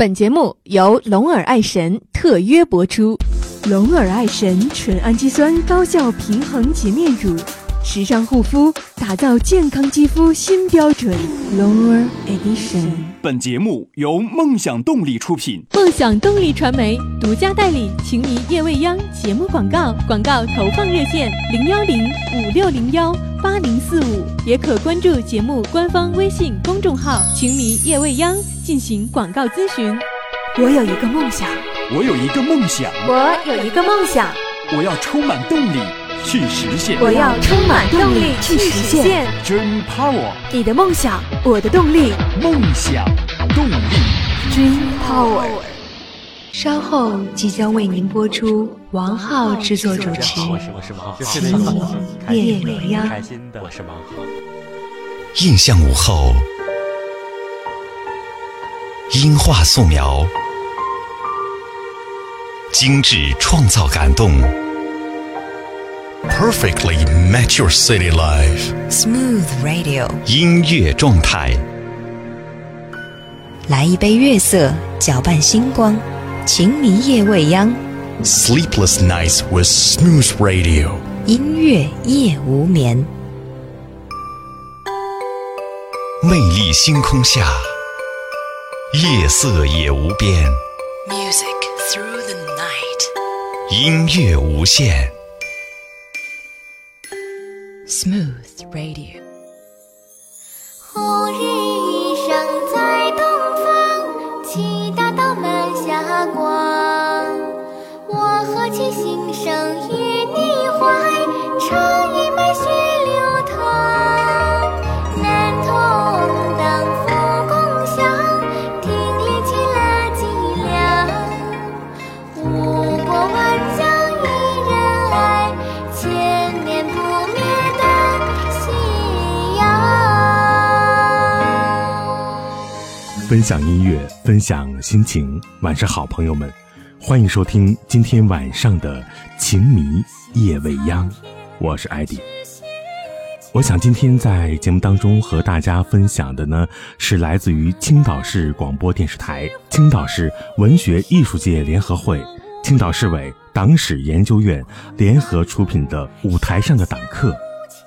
本节目由龙耳爱神特约播出。龙耳爱神纯氨基酸高效平衡洁面乳，时尚护肤，打造健康肌肤新标准。龙耳 Edition。本节目由梦想动力出品，梦想动力传媒独家代理《情迷夜未央》节目广告，广告投放热线零幺零五六零幺八零四五，也可关注节目官方微信公众号“情迷夜未央”进行广告咨询。我有一个梦想，我有一个梦想，我有一个梦想，我要充满动力去实现，我要充满动力去实现。Dream Power，你的梦想，我的动力，梦想动力。Dream Power。稍后即将为您播出王浩制作主持我是我是王浩，《情迷夜未央》。开心的，我是王浩。印象午后，音画素描，精致创造感动，perfectly match your city life。Smooth Radio，音乐状态，来一杯月色，搅拌星光，情迷夜未央，sleepless nights with smooth radio。音乐夜无眠。魅力星空下，夜色也无边，Music through the night。音乐无限。Smooth Radio。分享音乐，分享心情。晚上好，朋友们，欢迎收听今天晚上的《情迷夜未央》，我是艾迪。我想今天在节目当中和大家分享的呢，是来自于青岛市广播电视台、青岛市文学艺术界联合会、青岛市委党史研究院联合出品的《舞台上的党课》，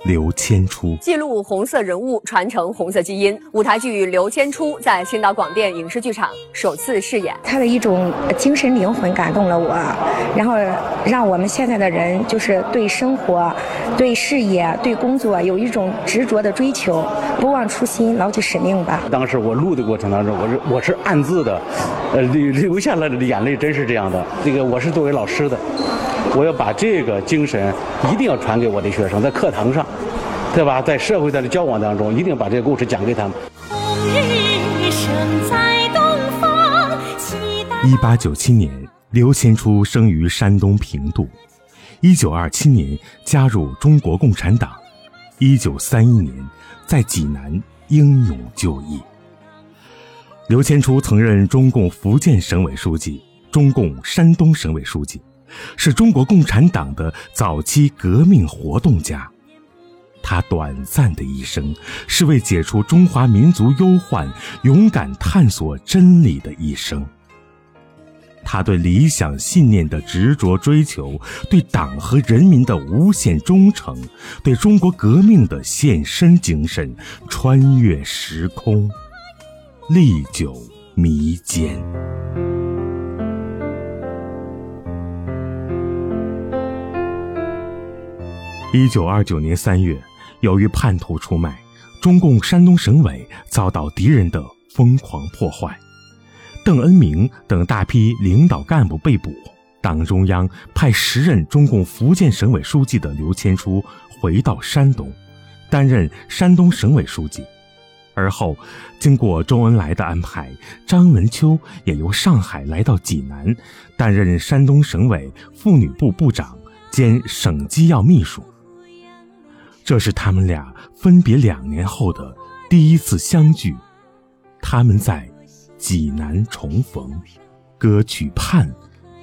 刘谦初。记录红色人物，传承红色基因。舞台剧《刘谦初》在青岛广电影视剧场首次饰演。他的一种精神灵魂感动了我，然后让我们现在的人就是对生活、对事业、对工作有一种执着的追求，不忘初心，牢记使命吧。当时我录的过程当中，我是我是暗自的，呃流流下了眼泪，真是这样的。这个我是作为老师的，我要把这个精神一定要传给我的学生，在课堂上，对吧？在社会的交往当中，一定把这个故事讲给他们。红日升在东方，七大一八九七年，刘谦初生于山东平度。一九二七年加入中国共产党。一九三一年在济南英勇就义。刘谦初曾任中共福建省委书记、中共山东省委书记，是中国共产党的早期革命活动家。他短暂的一生是为解除中华民族忧患勇敢探索真理的一生。他对理想信念的执着追求，对党和人民的无限忠诚，对中国革命的献身精神，穿越时空，历久弥坚。一九二九年三月，由于叛徒出卖，中共山东省委遭到敌人的疯狂破坏。邓恩铭等大批领导干部被捕，党中央派时任中共福建省委书记的刘谦初回到山东，担任山东省委书记。而后，经过周恩来的安排，张文秋也由上海来到济南，担任山东省委妇女部部长兼省机要秘书。这是他们俩分别两年后的第一次相聚，他们在济南重逢，歌曲《盼》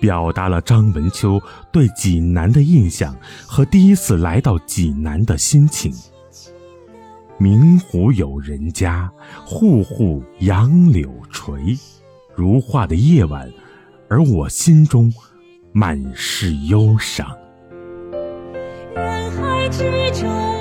表达了张文秋对济南的印象和第一次来到济南的心情。明湖有人家，户户杨柳垂。如画的夜晚，而我心中满是忧伤。之中，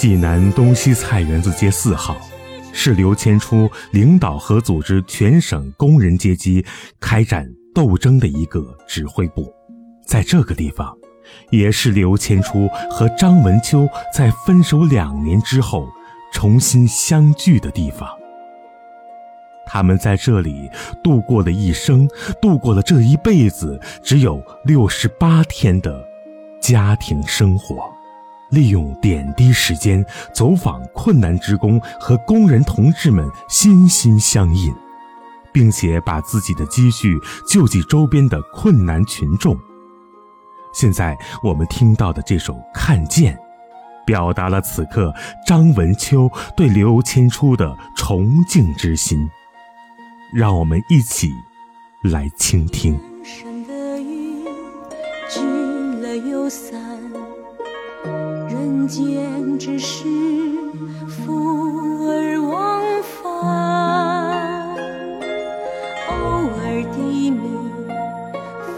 济南东西菜园子街四号，是刘谦初领导和组织全省工人阶级开展斗争的一个指挥部。在这个地方，也是刘谦初和张文秋在分手两年之后重新相聚的地方。他们在这里度过了一生，度过了这一辈子只有六十八天的家庭生活。利用点滴时间走访困难职工和工人同志们，心心相印，并且把自己的积蓄救济周边的困难群众。现在我们听到的这首《看见》，表达了此刻张文秋对刘谦初的崇敬之心。让我们一起来倾听。山的雨聚了又散，人间只是福而忘返。偶尔低迷，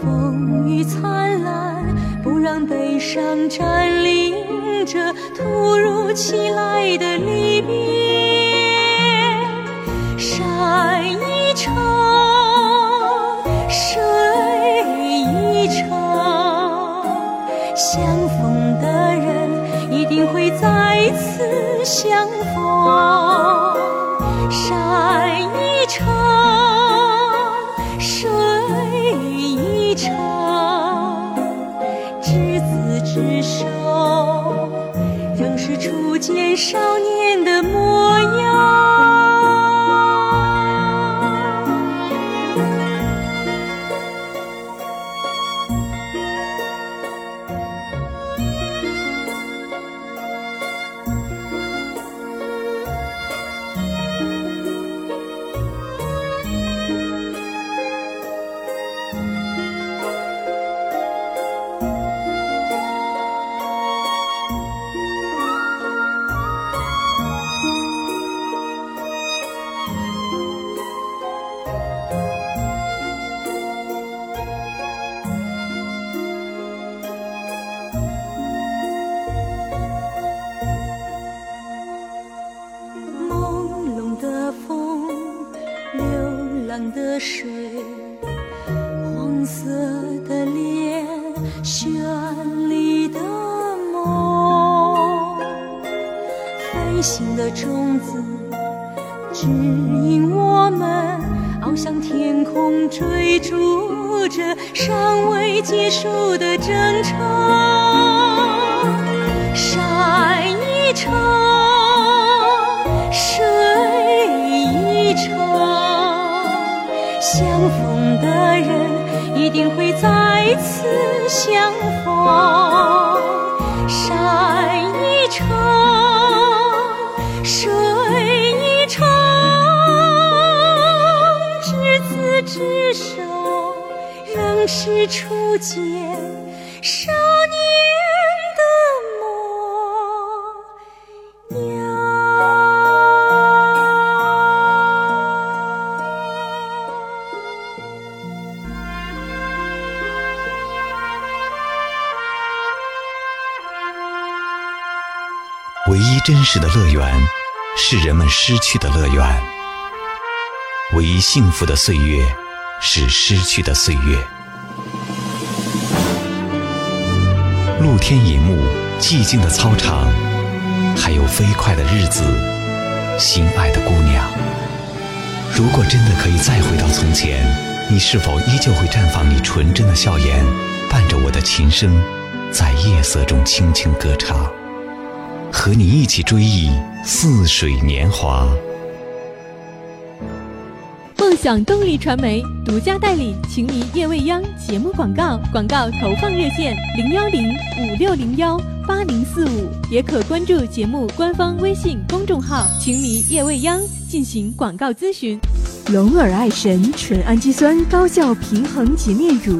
风雨灿烂，不让悲伤占领着突如其来的离指引我们翱翔天空，追逐着尚未结束的征程。山一程，水一程，相逢的人一定会再次相逢。山手，仍是初见少年的模样。唯一真实的乐园，是人们失去的乐园；唯一幸福的岁月，是失去的岁月。露天银幕，寂静的操场，还有飞快的日子，心爱的姑娘。如果真的可以再回到从前，你是否依旧会绽放你纯真的笑颜，伴着我的琴声，在夜色中轻轻歌唱？和你一起追忆似水年华。享动力传媒独家代理《情迷夜未央》节目广告，广告投放热线零幺零五六零幺八零四五，也可关注节目官方微信公众号“情迷夜未央”进行广告咨询。龙耳爱神纯氨基酸高效平衡洁面乳，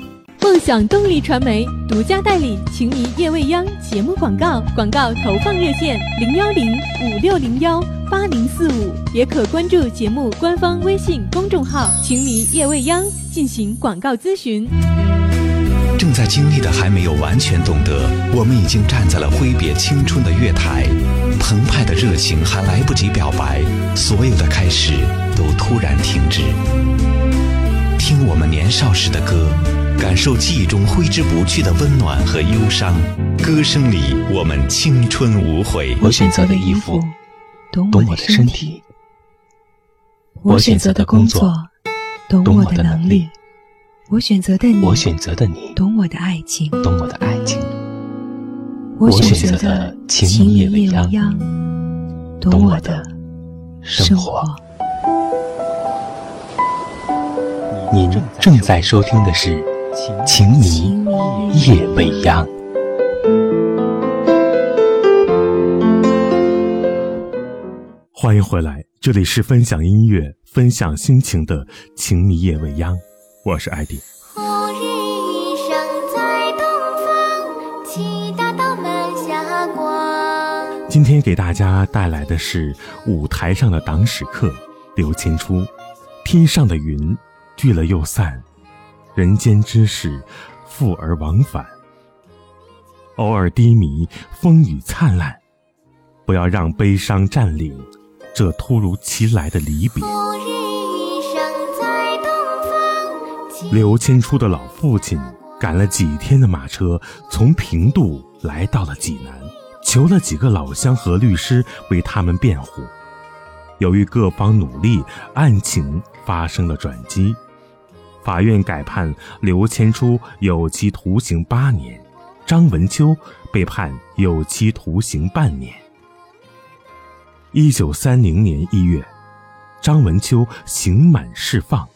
梦想动力传媒独家代理《情迷夜未央》节目广告，广告投放热线零幺零五六零幺八零四五，也可关注节目官方微信公众号“情迷夜未央”进行广告咨询。正在经历的还没有完全懂得，我们已经站在了挥别青春的月台，澎湃的热情还来不及表白，所有的开始都突然停止。听我们年少时的歌，感受记忆中挥之不去的温暖和忧伤。歌声里，我们青春无悔。我选择的衣服，懂我的身体；我选择的工作，懂我的能力。我选择的你，我选择的你，懂我的爱情，懂我的爱情。我选择的情迷夜未央，懂我的生活。您正在收听的是《情迷夜未央》。欢迎回来，这里是分享音乐、分享心情的《情迷夜未央》。我是艾迪。红日一升在东方，七大道门下光。今天给大家带来的是舞台上的党史课，刘谦初。天上的云聚了又散，人间之事复而往返。偶尔低迷，风雨灿烂，不要让悲伤占领这突如其来的离别。刘谦初的老父亲赶了几天的马车，从平度来到了济南，求了几个老乡和律师为他们辩护。由于各方努力，案情发生了转机，法院改判刘谦初有期徒刑八年，张文秋被判有期徒刑半年。一九三零年一月，张文秋刑满释放。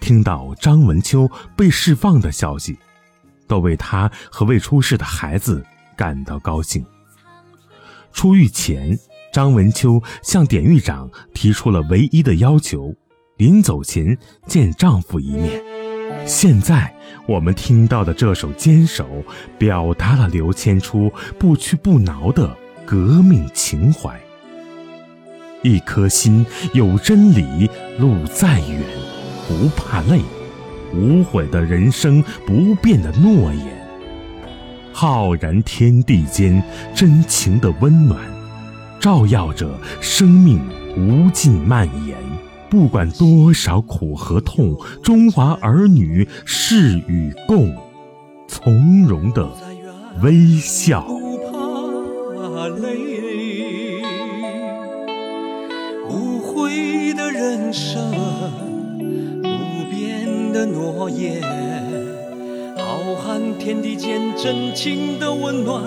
听到张文秋被释放的消息，都为他和未出世的孩子感到高兴。出狱前，张文秋向典狱长提出了唯一的要求：临走前见丈夫一面。现在我们听到的这首《坚守》，表达了刘谦初不屈不挠的革命情怀。一颗心有真理，路再远。不怕累，无悔的人生，不变的诺言。浩然天地间，真情的温暖，照耀着生命无尽蔓延。不管多少苦和痛，中华儿女誓与共，从容的微笑。不怕累无悔的人生不变的诺言，浩瀚天地间真情的温暖，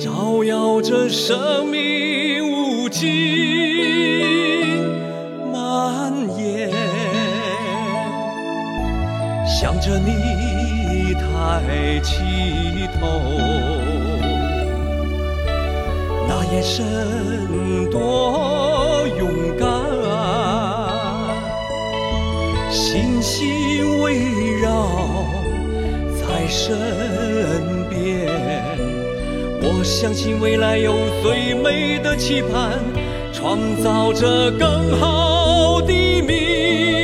照耀着生命无尽蔓延。想着你抬起头，那眼神多勇敢，星星围绕在身边。我相信未来有最美的期盼，创造着更好的名。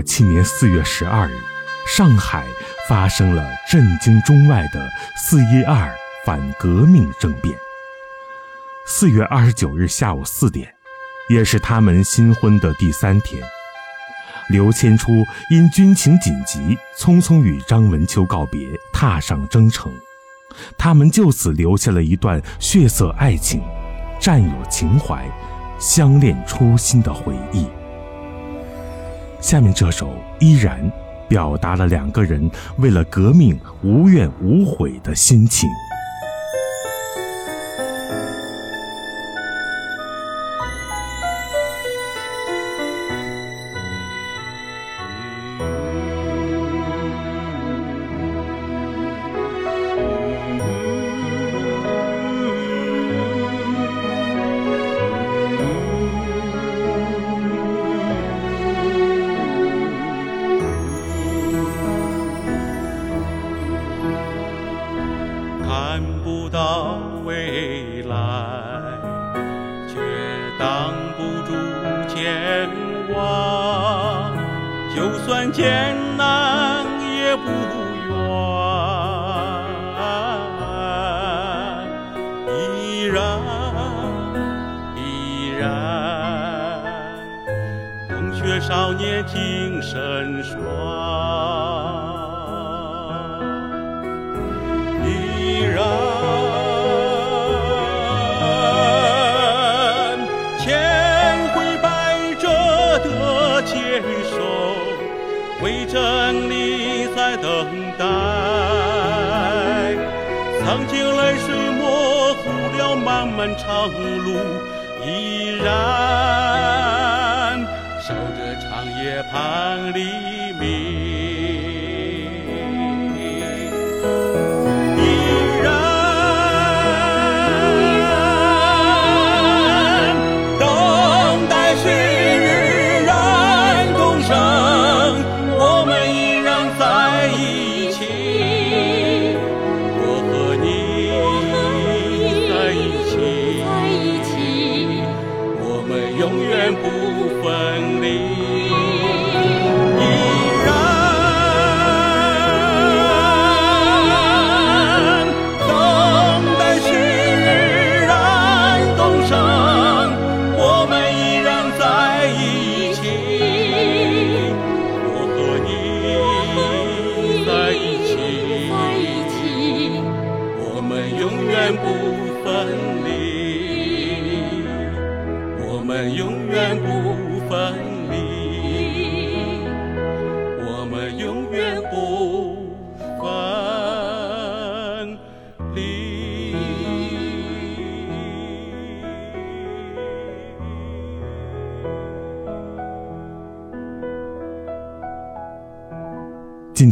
二七年四月十二日，上海发生了震惊中外的“四一二”反革命政变。四月二十九日下午四点，也是他们新婚的第三天，刘谦初因军情紧急，匆匆与张文秋告别，踏上征程。他们就此留下了一段血色爱情、战友情怀、相恋初心的回忆。下面这首《依然》，表达了两个人为了革命无怨无悔的心情。看不到未来却挡不住牵挂就算艰难也不远依然依然同雪少年精神爽漫长路，依然守着长夜盼黎明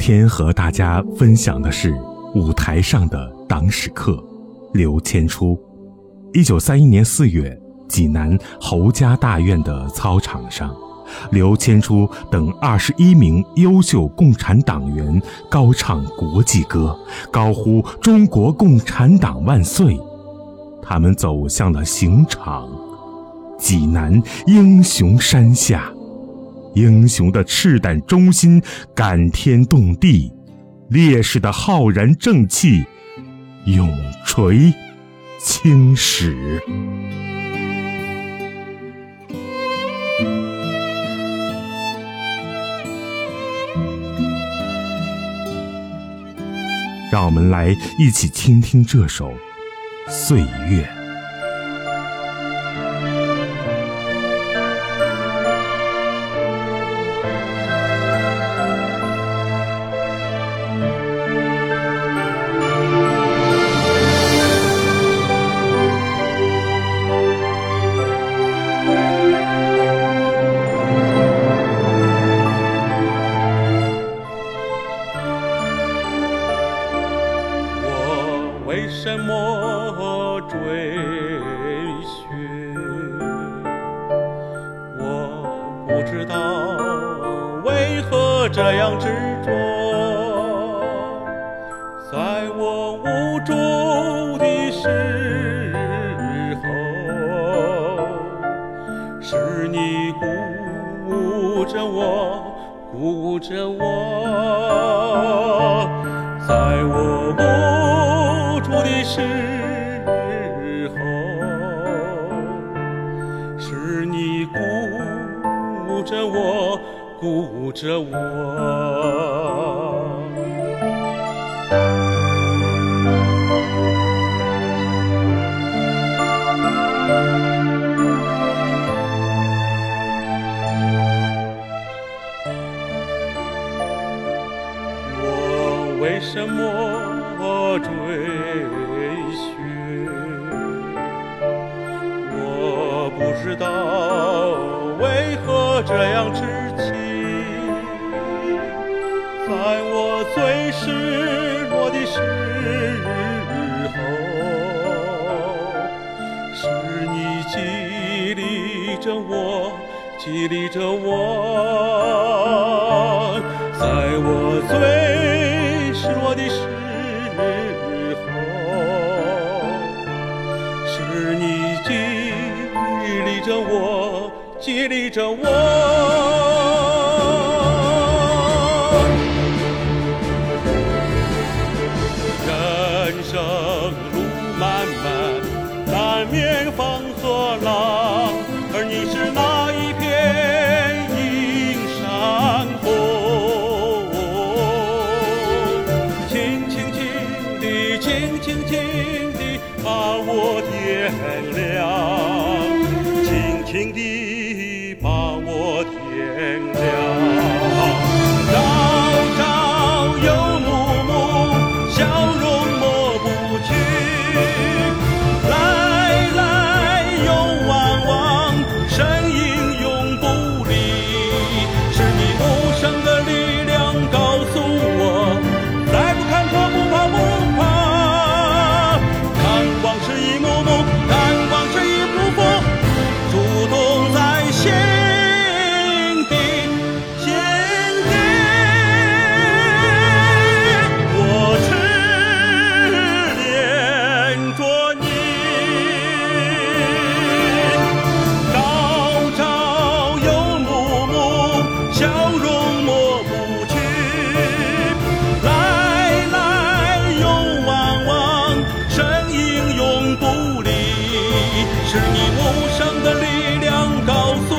今天和大家分享的是舞台上的党史课，刘谦初。一九三一年四月，济南侯家大院的操场上，刘谦初等二十一名优秀共产党员高唱国际歌，高呼“中国共产党万岁”。他们走向了刑场，济南英雄山下。英雄的赤胆忠心感天动地，烈士的浩然正气永垂青史。让我们来一起倾听这首《岁月》。着我，鼓舞着我。在我无助的时候，是你鼓舞着我，鼓舞着我。什么追寻？我不知道为何这样痴情，在我最失落的时候，是你激励着我，激励着我。在我最激励着我。无声的力量告诉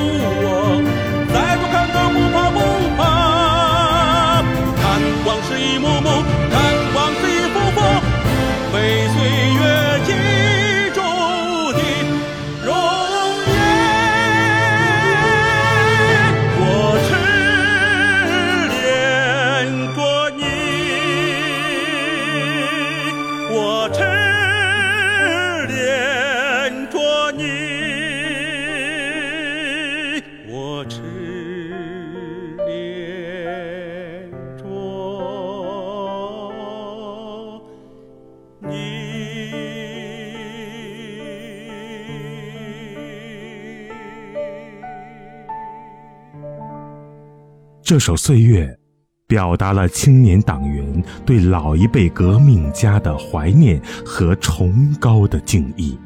首《岁月》表达了青年党员对老一辈革命家的怀念和崇高的敬意。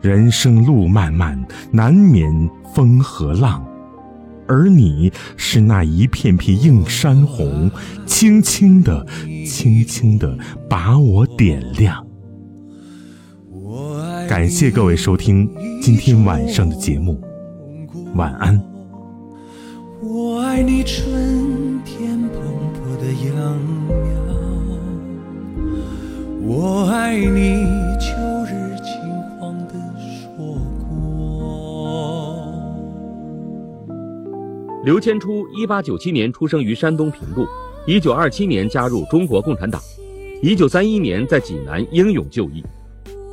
人生路漫漫，难免风和浪，而你是那一片片映山红，轻轻的、轻轻的把我点亮。感谢各位收听今天晚上的节目，晚安。我爱你春勃的秧苗，我爱你秋日金黄的硕果。刘谦初，一八九七年出生于山东平度，一九二七年加入中国共产党，一九三一年在济南英勇就义。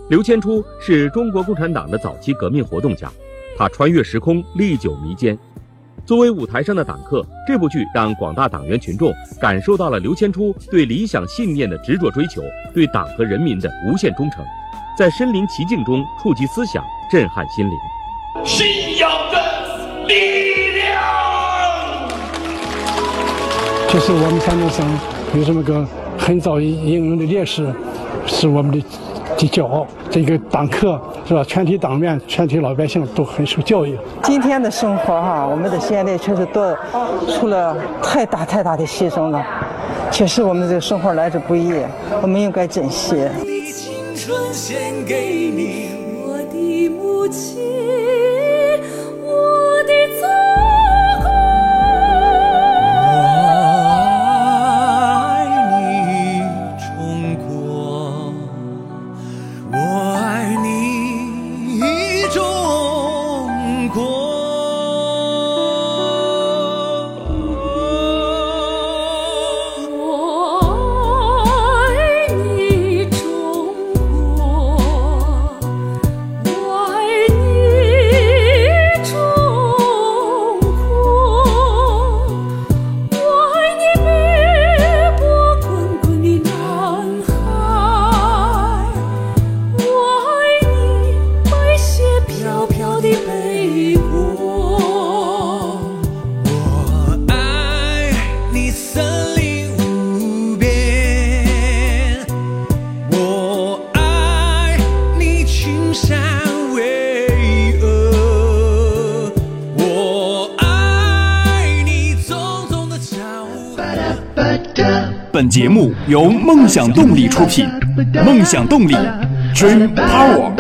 刘谦初是中国共产党的早期革命活动家，他穿越时空，历久弥坚。作为舞台上的党课，这部剧让广大党员群众感受到了刘谦初对理想信念的执着追求，对党和人民的无限忠诚，在身临其境中触及思想，震撼心灵。信仰的力量。就是我们山东省有这么个很早英勇的烈士，是我们的的骄傲。这个党课是吧？全体党员、全体老百姓都很受教育。今天的生活哈，我们的现在确实做出了太大太大的牺牲了，确实我们这个生活来之不易，我们应该珍惜。青春献给你，由梦想动力出品，梦想动力，Dream Power。